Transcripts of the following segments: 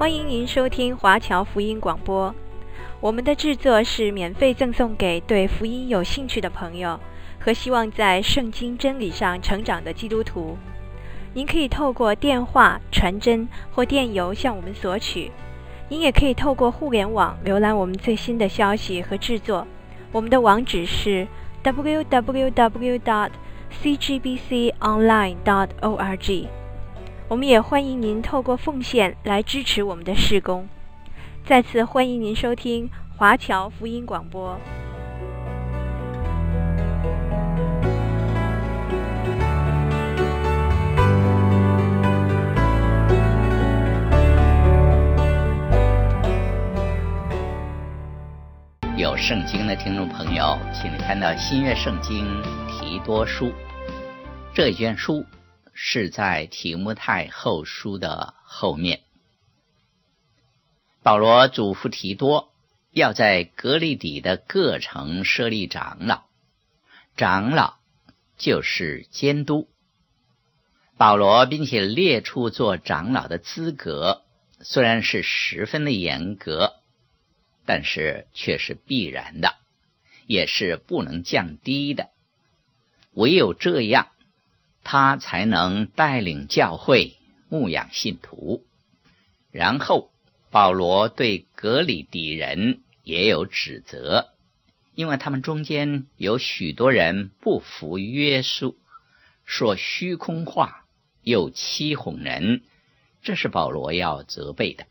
欢迎您收听华侨福音广播。我们的制作是免费赠送给对福音有兴趣的朋友和希望在圣经真理上成长的基督徒。您可以透过电话、传真或电邮向我们索取。您也可以透过互联网浏览我们最新的消息和制作。我们的网址是 www.cgbconline.org。我们也欢迎您透过奉献来支持我们的事工。再次欢迎您收听华侨福音广播。有圣经的听众朋友，请你看到新约圣经提多书这一卷书。是在提摩太后书的后面，保罗嘱咐提多要在革哩底的各城设立长老，长老就是监督。保罗并且列出做长老的资格，虽然是十分的严格，但是却是必然的，也是不能降低的。唯有这样。他才能带领教会牧养信徒。然后保罗对格里底人也有指责，因为他们中间有许多人不服约束，说虚空话，又欺哄人，这是保罗要责备的。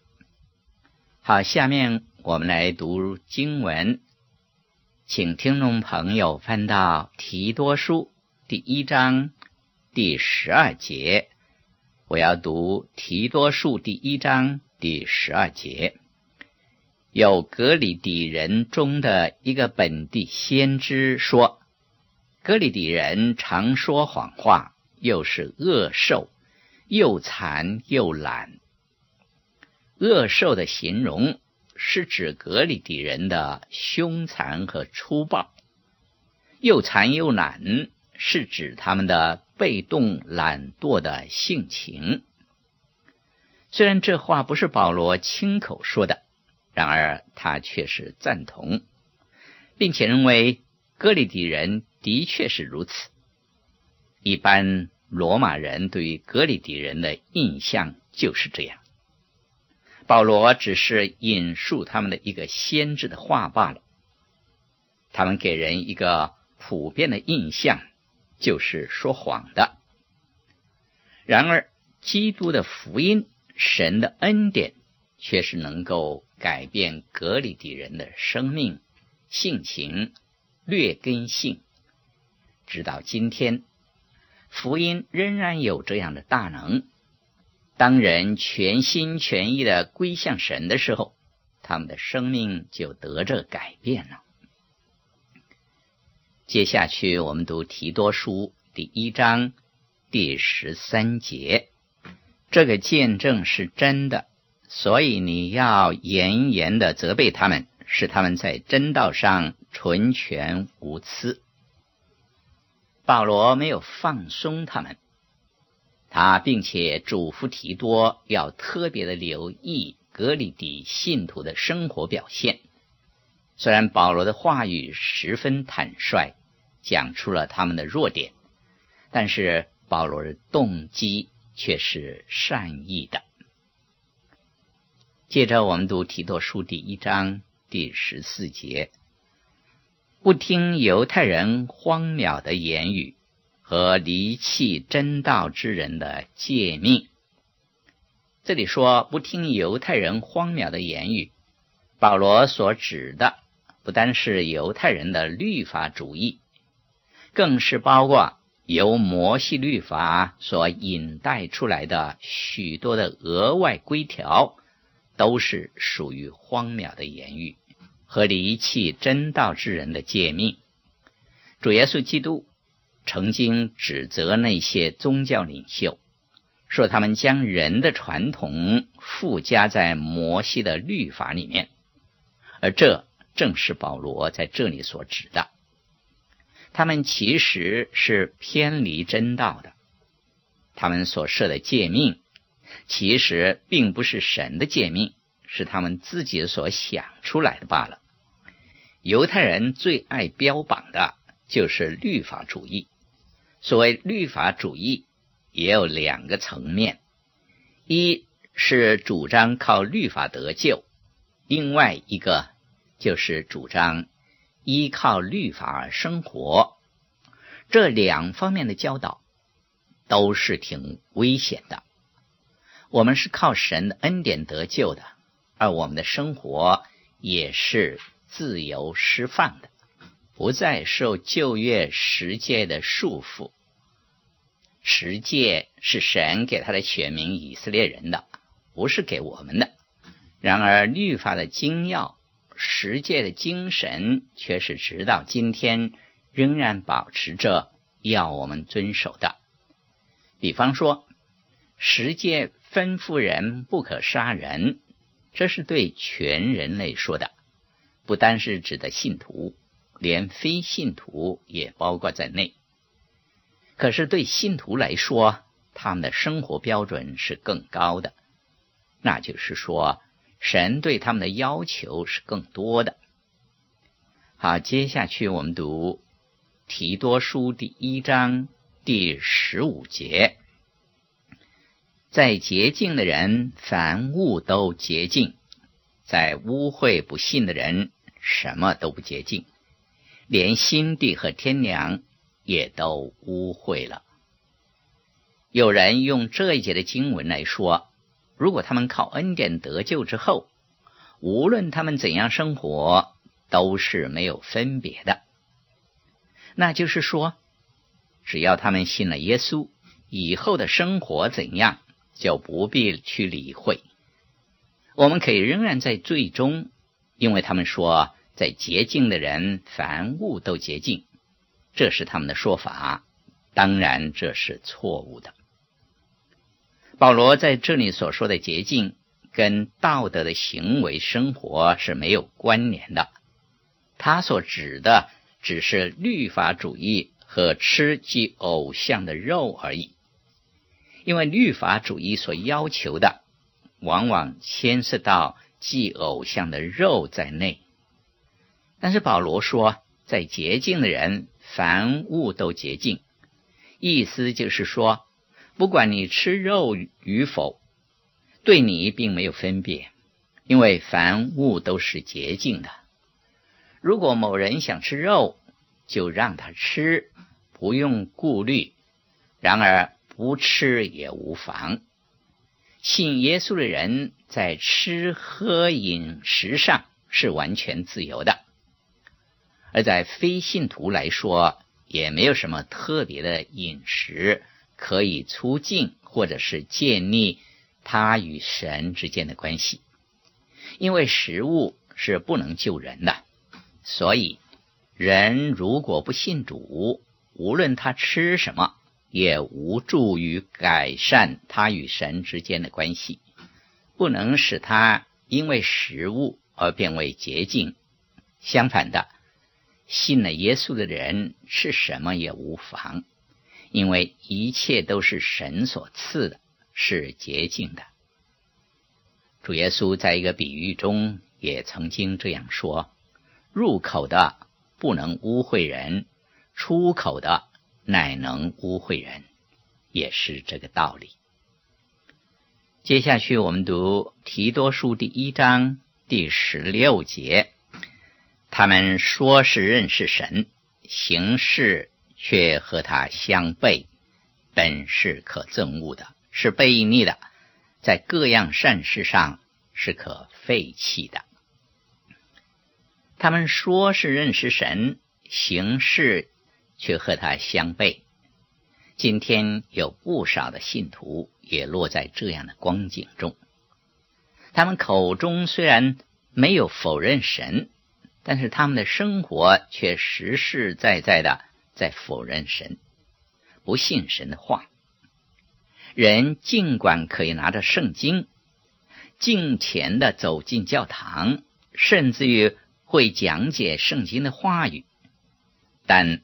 好，下面我们来读经文，请听众朋友翻到提多书第一章。第十二节，我要读提多书第一章第十二节。有格里底人中的一个本地先知说：“格里底人常说谎话，又是恶兽，又残又懒。”恶兽的形容是指格里底人的凶残和粗暴，又残又懒是指他们的。被动懒惰的性情，虽然这话不是保罗亲口说的，然而他却是赞同，并且认为革哩底人的确是如此。一般罗马人对于革哩底人的印象就是这样。保罗只是引述他们的一个先知的话罢了，他们给人一个普遍的印象。就是说谎的。然而，基督的福音、神的恩典，却是能够改变格里底人的生命、性情、劣根性。直到今天，福音仍然有这样的大能。当人全心全意的归向神的时候，他们的生命就得着改变了。接下去，我们读提多书第一章第十三节。这个见证是真的，所以你要严严的责备他们，使他们在真道上纯全无疵。保罗没有放松他们，他并且嘱咐提多要特别的留意格里底信徒的生活表现。虽然保罗的话语十分坦率。讲出了他们的弱点，但是保罗的动机却是善意的。接着我们读提多书第一章第十四节：不听犹太人荒谬的言语和离弃真道之人的诫命。这里说不听犹太人荒谬的言语，保罗所指的不单是犹太人的律法主义。更是包括由摩西律法所引带出来的许多的额外规条，都是属于荒谬的言语和离弃真道之人的诫命。主耶稣基督曾经指责那些宗教领袖，说他们将人的传统附加在摩西的律法里面，而这正是保罗在这里所指的。他们其实是偏离真道的，他们所设的诫命其实并不是神的诫命，是他们自己所想出来的罢了。犹太人最爱标榜的就是律法主义。所谓律法主义，也有两个层面：一是主张靠律法得救，另外一个就是主张依靠律法而生活。这两方面的教导都是挺危险的。我们是靠神的恩典得救的，而我们的生活也是自由释放的，不再受旧约十诫的束缚。十诫是神给他的选民以色列人的，不是给我们的。然而律法的精要、十诫的精神，却是直到今天仍然保持着要我们遵守的。比方说，十诫。吩咐人不可杀人，这是对全人类说的，不单是指的信徒，连非信徒也包括在内。可是对信徒来说，他们的生活标准是更高的，那就是说，神对他们的要求是更多的。好，接下去我们读提多书第一章第十五节。在洁净的人，凡物都洁净；在污秽不信的人，什么都不洁净，连心地和天良也都污秽了。有人用这一节的经文来说，如果他们靠恩典得救之后，无论他们怎样生活，都是没有分别的。那就是说，只要他们信了耶稣，以后的生活怎样？就不必去理会，我们可以仍然在最终，因为他们说，在洁净的人，凡物都洁净，这是他们的说法。当然，这是错误的。保罗在这里所说的洁净，跟道德的行为生活是没有关联的，他所指的只是律法主义和吃祭偶像的肉而已。因为律法主义所要求的，往往牵涉到祭偶像的肉在内。但是保罗说，在洁净的人，凡物都洁净，意思就是说，不管你吃肉与否，对你并没有分别，因为凡物都是洁净的。如果某人想吃肉，就让他吃，不用顾虑。然而，不吃也无妨。信耶稣的人在吃喝饮食上是完全自由的，而在非信徒来说，也没有什么特别的饮食可以促进或者是建立他与神之间的关系，因为食物是不能救人的。所以，人如果不信主，无论他吃什么。也无助于改善他与神之间的关系，不能使他因为食物而变为洁净。相反的，信了耶稣的人吃什么也无妨，因为一切都是神所赐的，是洁净的。主耶稣在一个比喻中也曾经这样说：“入口的不能污秽人，出口的。”乃能污秽人，也是这个道理。接下去我们读提多书第一章第十六节，他们说是认识神，行事却和他相悖，本是可憎恶的，是悖逆的，在各样善事上是可废弃的。他们说是认识神，行事。却和他相悖。今天有不少的信徒也落在这样的光景中。他们口中虽然没有否认神，但是他们的生活却实实在在的在否认神，不信神的话。人尽管可以拿着圣经，敬虔的走进教堂，甚至于会讲解圣经的话语，但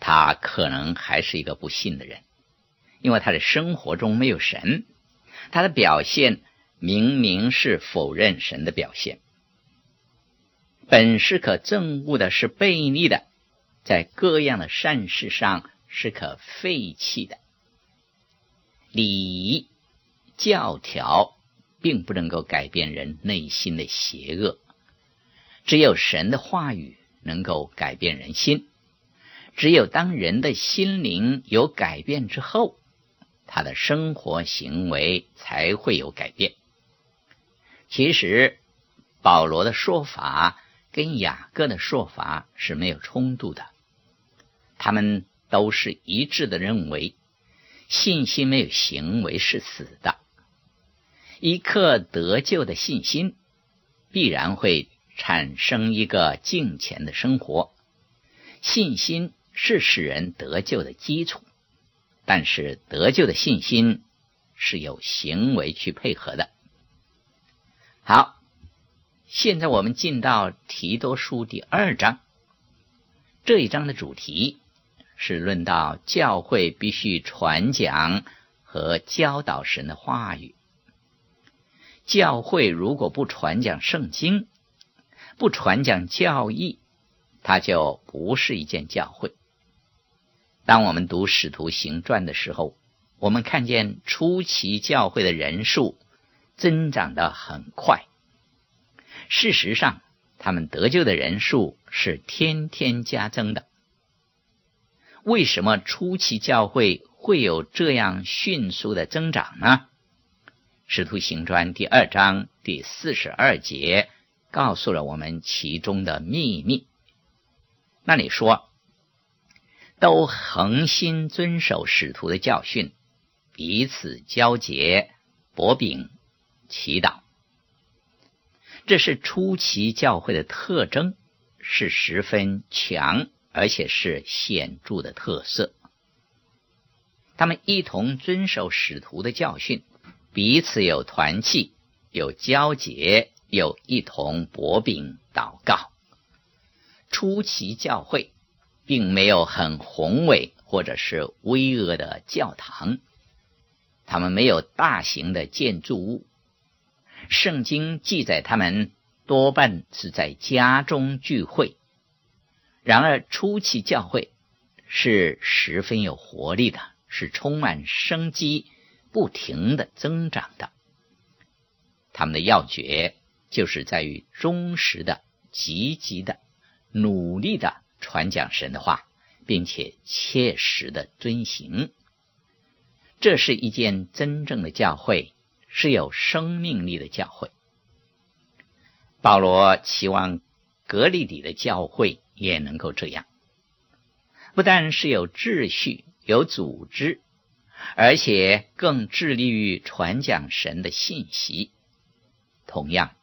他可能还是一个不信的人，因为他的生活中没有神，他的表现明明是否认神的表现。本是可憎恶的，是悖逆的，在各样的善事上是可废弃的。礼仪教条并不能够改变人内心的邪恶，只有神的话语能够改变人心。只有当人的心灵有改变之后，他的生活行为才会有改变。其实，保罗的说法。跟雅各的说法是没有冲突的，他们都是一致的认为，信心没有行为是死的。一刻得救的信心，必然会产生一个敬虔的生活。信心是使人得救的基础，但是得救的信心是有行为去配合的。好。现在我们进到提多书第二章，这一章的主题是论到教会必须传讲和教导神的话语。教会如果不传讲圣经，不传讲教义，它就不是一件教会。当我们读《使徒行传》的时候，我们看见初期教会的人数增长的很快。事实上，他们得救的人数是天天加增的。为什么初期教会会有这样迅速的增长呢？使徒行传第二章第四十二节告诉了我们其中的秘密。那里说，都恒心遵守使徒的教训，彼此交结，擘饼，祈祷。这是初期教会的特征，是十分强而且是显著的特色。他们一同遵守使徒的教训，彼此有团契，有交结，有一同擘饼祷告。初期教会并没有很宏伟或者是巍峨的教堂，他们没有大型的建筑物。圣经记载，他们多半是在家中聚会。然而，初期教会是十分有活力的，是充满生机、不停的增长的。他们的要诀就是在于忠实的、积极的、努力的传讲神的话，并且切实的遵行。这是一件真正的教会。是有生命力的教会。保罗期望格里底的教会也能够这样，不但是有秩序、有组织，而且更致力于传讲神的信息。同样，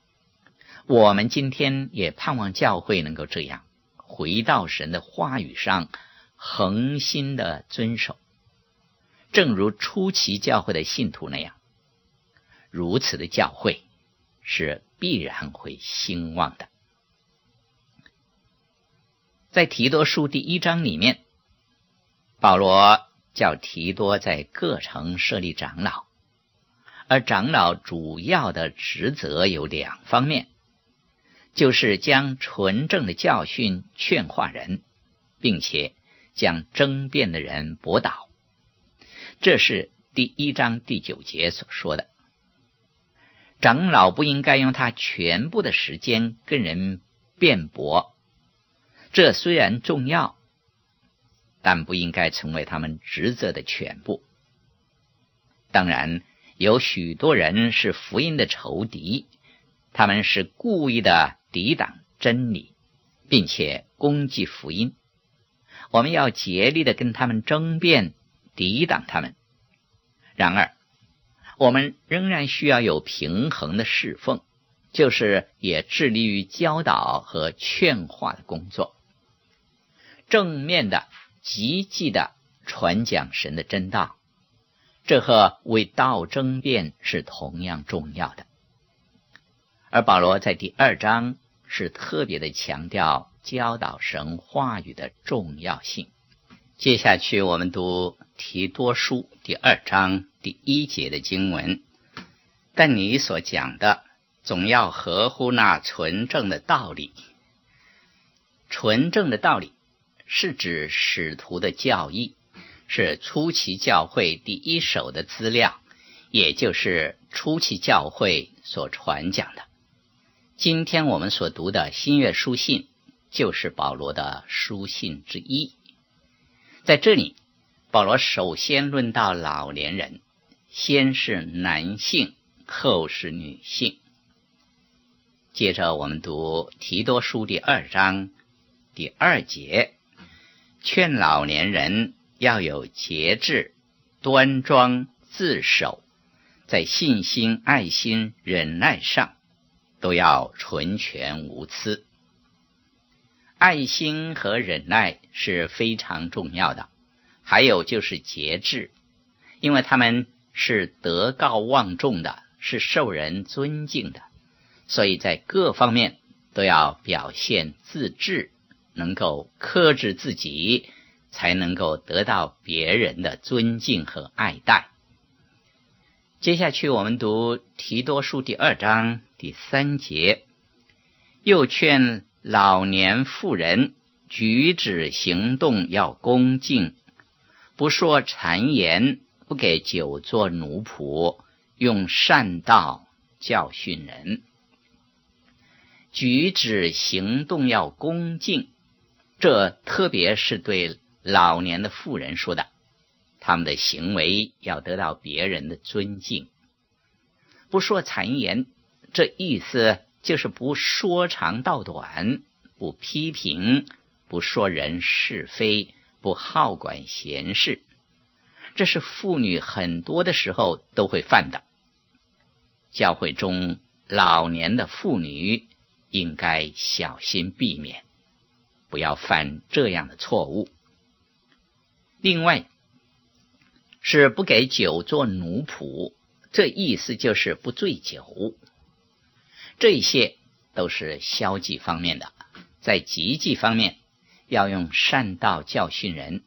我们今天也盼望教会能够这样，回到神的话语上，恒心的遵守，正如初期教会的信徒那样。如此的教会是必然会兴旺的。在提多书第一章里面，保罗叫提多在各城设立长老，而长老主要的职责有两方面，就是将纯正的教训劝化人，并且将争辩的人驳倒。这是第一章第九节所说的。长老不应该用他全部的时间跟人辩驳，这虽然重要，但不应该成为他们职责的全部。当然，有许多人是福音的仇敌，他们是故意的抵挡真理，并且攻击福音。我们要竭力的跟他们争辩，抵挡他们。然而，我们仍然需要有平衡的侍奉，就是也致力于教导和劝化的工作，正面的、积极的传讲神的真道，这和为道争辩是同样重要的。而保罗在第二章是特别的强调教导神话语的重要性。接下去我们读提多书第二章第一节的经文，但你所讲的总要合乎那纯正的道理。纯正的道理是指使徒的教义，是初期教会第一手的资料，也就是初期教会所传讲的。今天我们所读的新约书信，就是保罗的书信之一。在这里，保罗首先论到老年人，先是男性，后是女性。接着我们读提多书第二章。第二节，劝老年人要有节制、端庄、自守，在信心、爱心、忍耐上都要纯全无疵。爱心和忍耐是非常重要的，还有就是节制，因为他们是德高望重的，是受人尊敬的，所以在各方面都要表现自制。能够克制自己，才能够得到别人的尊敬和爱戴。接下去，我们读提多书第二章第三节，又劝老年妇人举止行动要恭敬，不说谗言，不给酒做奴仆，用善道教训人。举止行动要恭敬。这特别是对老年的妇人说的，他们的行为要得到别人的尊敬，不说谗言。这意思就是不说长道短，不批评，不说人是非，不好管闲事。这是妇女很多的时候都会犯的。教会中老年的妇女应该小心避免。不要犯这样的错误。另外，是不给酒做奴仆，这意思就是不醉酒。这些都是消极方面的，在积极方面，要用善道教训人。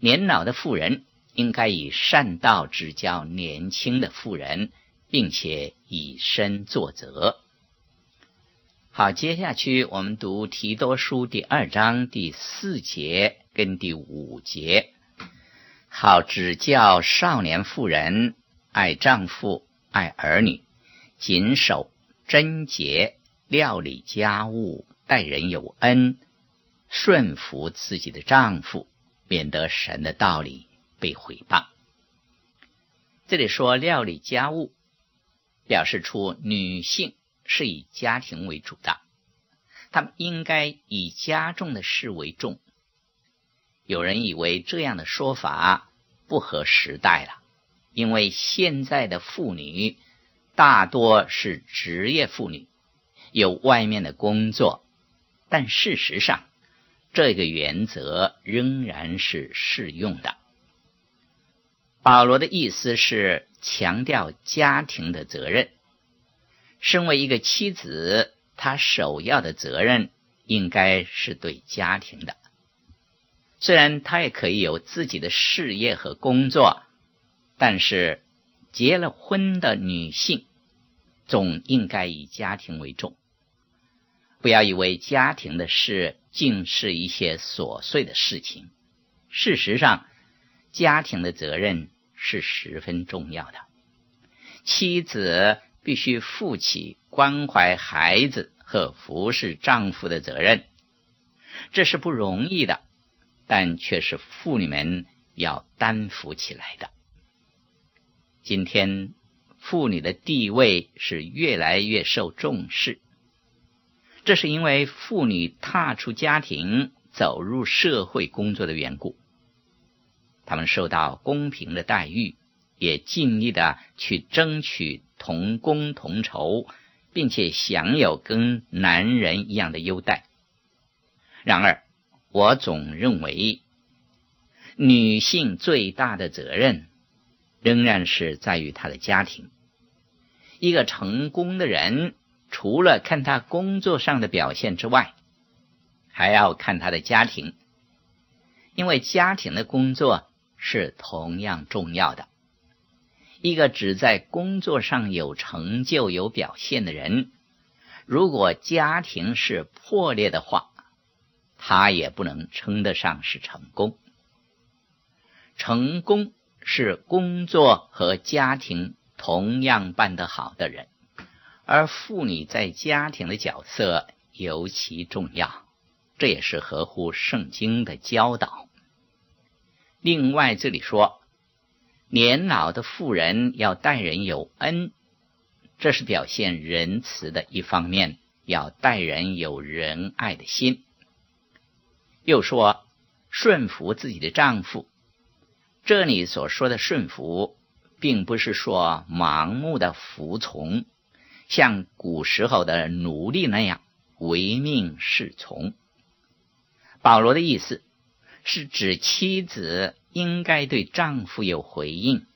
年老的妇人应该以善道指教年轻的妇人，并且以身作则。好，接下去我们读提多书第二章第四节跟第五节。好，指教少年妇人爱丈夫、爱儿女，谨守贞洁，料理家务，待人有恩，顺服自己的丈夫，免得神的道理被毁谤。这里说料理家务，表示出女性。是以家庭为主的，他们应该以家中的事为重。有人以为这样的说法不合时代了，因为现在的妇女大多是职业妇女，有外面的工作。但事实上，这个原则仍然是适用的。保罗的意思是强调家庭的责任。身为一个妻子，她首要的责任应该是对家庭的。虽然她也可以有自己的事业和工作，但是结了婚的女性总应该以家庭为重。不要以为家庭的事尽是一些琐碎的事情，事实上，家庭的责任是十分重要的。妻子。必须负起关怀孩子和服侍丈夫的责任，这是不容易的，但却是妇女们要担负起来的。今天妇女的地位是越来越受重视，这是因为妇女踏出家庭，走入社会工作的缘故，她们受到公平的待遇，也尽力的去争取。同工同酬，并且享有跟男人一样的优待。然而，我总认为，女性最大的责任仍然是在于她的家庭。一个成功的人，除了看他工作上的表现之外，还要看他的家庭，因为家庭的工作是同样重要的。一个只在工作上有成就、有表现的人，如果家庭是破裂的话，他也不能称得上是成功。成功是工作和家庭同样办得好的人，而妇女在家庭的角色尤其重要，这也是合乎圣经的教导。另外，这里说。年老的妇人要待人有恩，这是表现仁慈的一方面；要待人有仁爱的心。又说顺服自己的丈夫，这里所说的顺服，并不是说盲目的服从，像古时候的奴隶那样唯命是从。保罗的意思是指妻子。应该对丈夫有回应。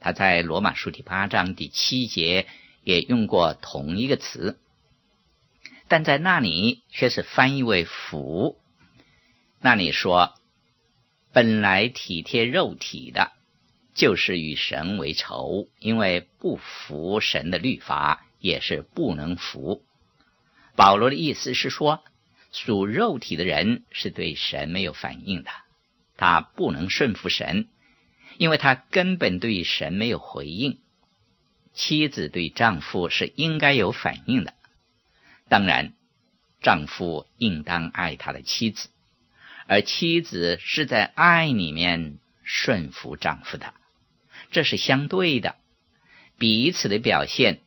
他在罗马书第八章第七节也用过同一个词，但在那里却是翻译为“服”。那里说，本来体贴肉体的，就是与神为仇，因为不服神的律法，也是不能服。保罗的意思是说，属肉体的人是对神没有反应的。他不能顺服神，因为他根本对神没有回应。妻子对丈夫是应该有反应的，当然，丈夫应当爱他的妻子，而妻子是在爱里面顺服丈夫的，这是相对的，彼此的表现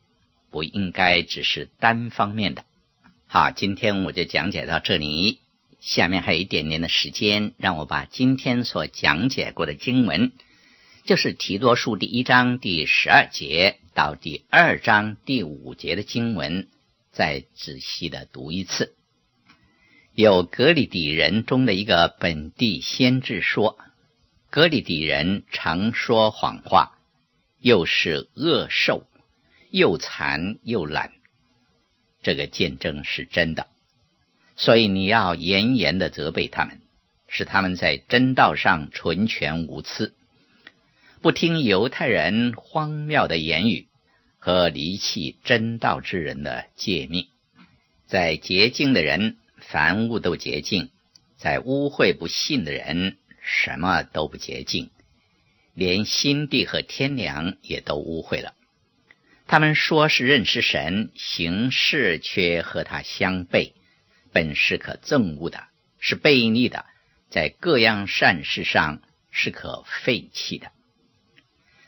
不应该只是单方面的。好，今天我就讲解到这里。下面还有一点点的时间，让我把今天所讲解过的经文，就是提多书第一章第十二节到第二章第五节的经文，再仔细的读一次。有格里底人中的一个本地先知说：“格里底人常说谎话，又是恶兽，又残又懒。”这个见证是真的。所以你要严严的责备他们，使他们在真道上纯全无疵，不听犹太人荒谬的言语和离弃真道之人的诫命。在洁净的人，凡物都洁净；在污秽不信的人，什么都不洁净，连心地和天良也都污秽了。他们说是认识神，行事却和他相悖。本是可憎恶的，是悖逆的，在各样善事上是可废弃的。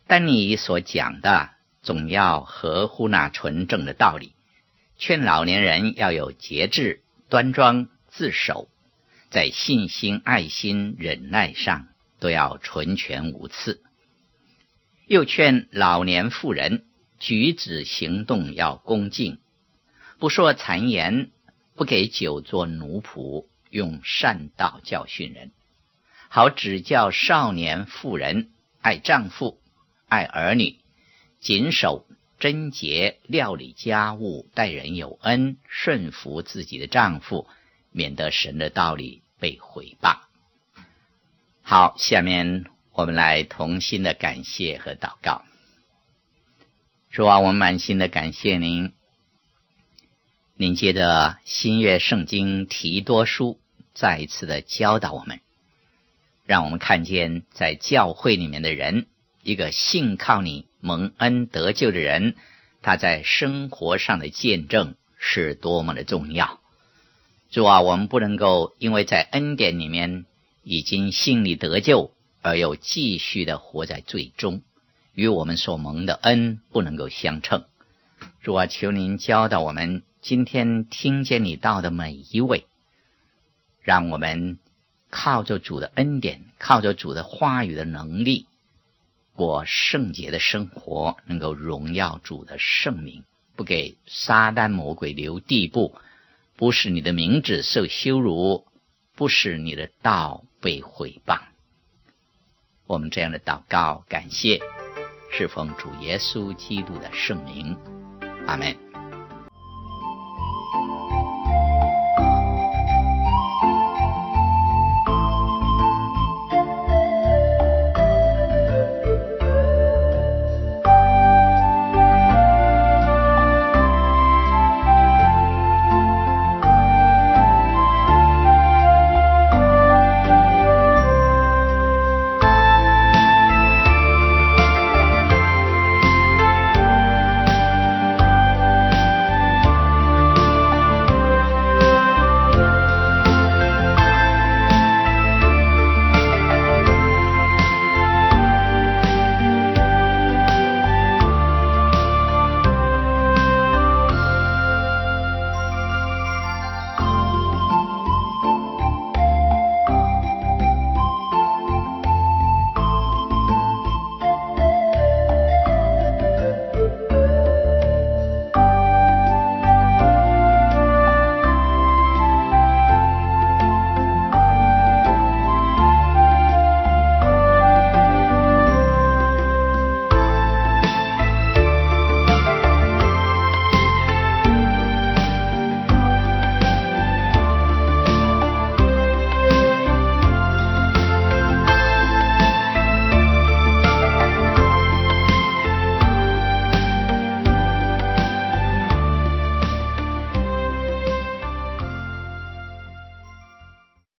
但你所讲的，总要合乎那纯正的道理，劝老年人要有节制、端庄、自守，在信心、爱心、忍耐上都要纯全无次。又劝老年妇人举止行动要恭敬，不说谗言。不给酒做奴仆，用善道教训人，好指教少年妇人爱丈夫、爱儿女，谨守贞洁，料理家务，待人有恩，顺服自己的丈夫，免得神的道理被毁谤。好，下面我们来同心的感谢和祷告。主啊，我们满心的感谢您。您接着新约圣经提多书再一次的教导我们，让我们看见在教会里面的人，一个信靠你蒙恩得救的人，他在生活上的见证是多么的重要。主啊，我们不能够因为在恩典里面已经信你得救，而又继续的活在罪中，与我们所蒙的恩不能够相称。主啊，求您教导我们。今天听见你道的每一位，让我们靠着主的恩典，靠着主的话语的能力，过圣洁的生活，能够荣耀主的圣名，不给撒旦魔鬼留地步，不使你的名字受羞辱，不使你的道被毁谤。我们这样的祷告，感谢，是奉主耶稣基督的圣名，阿门。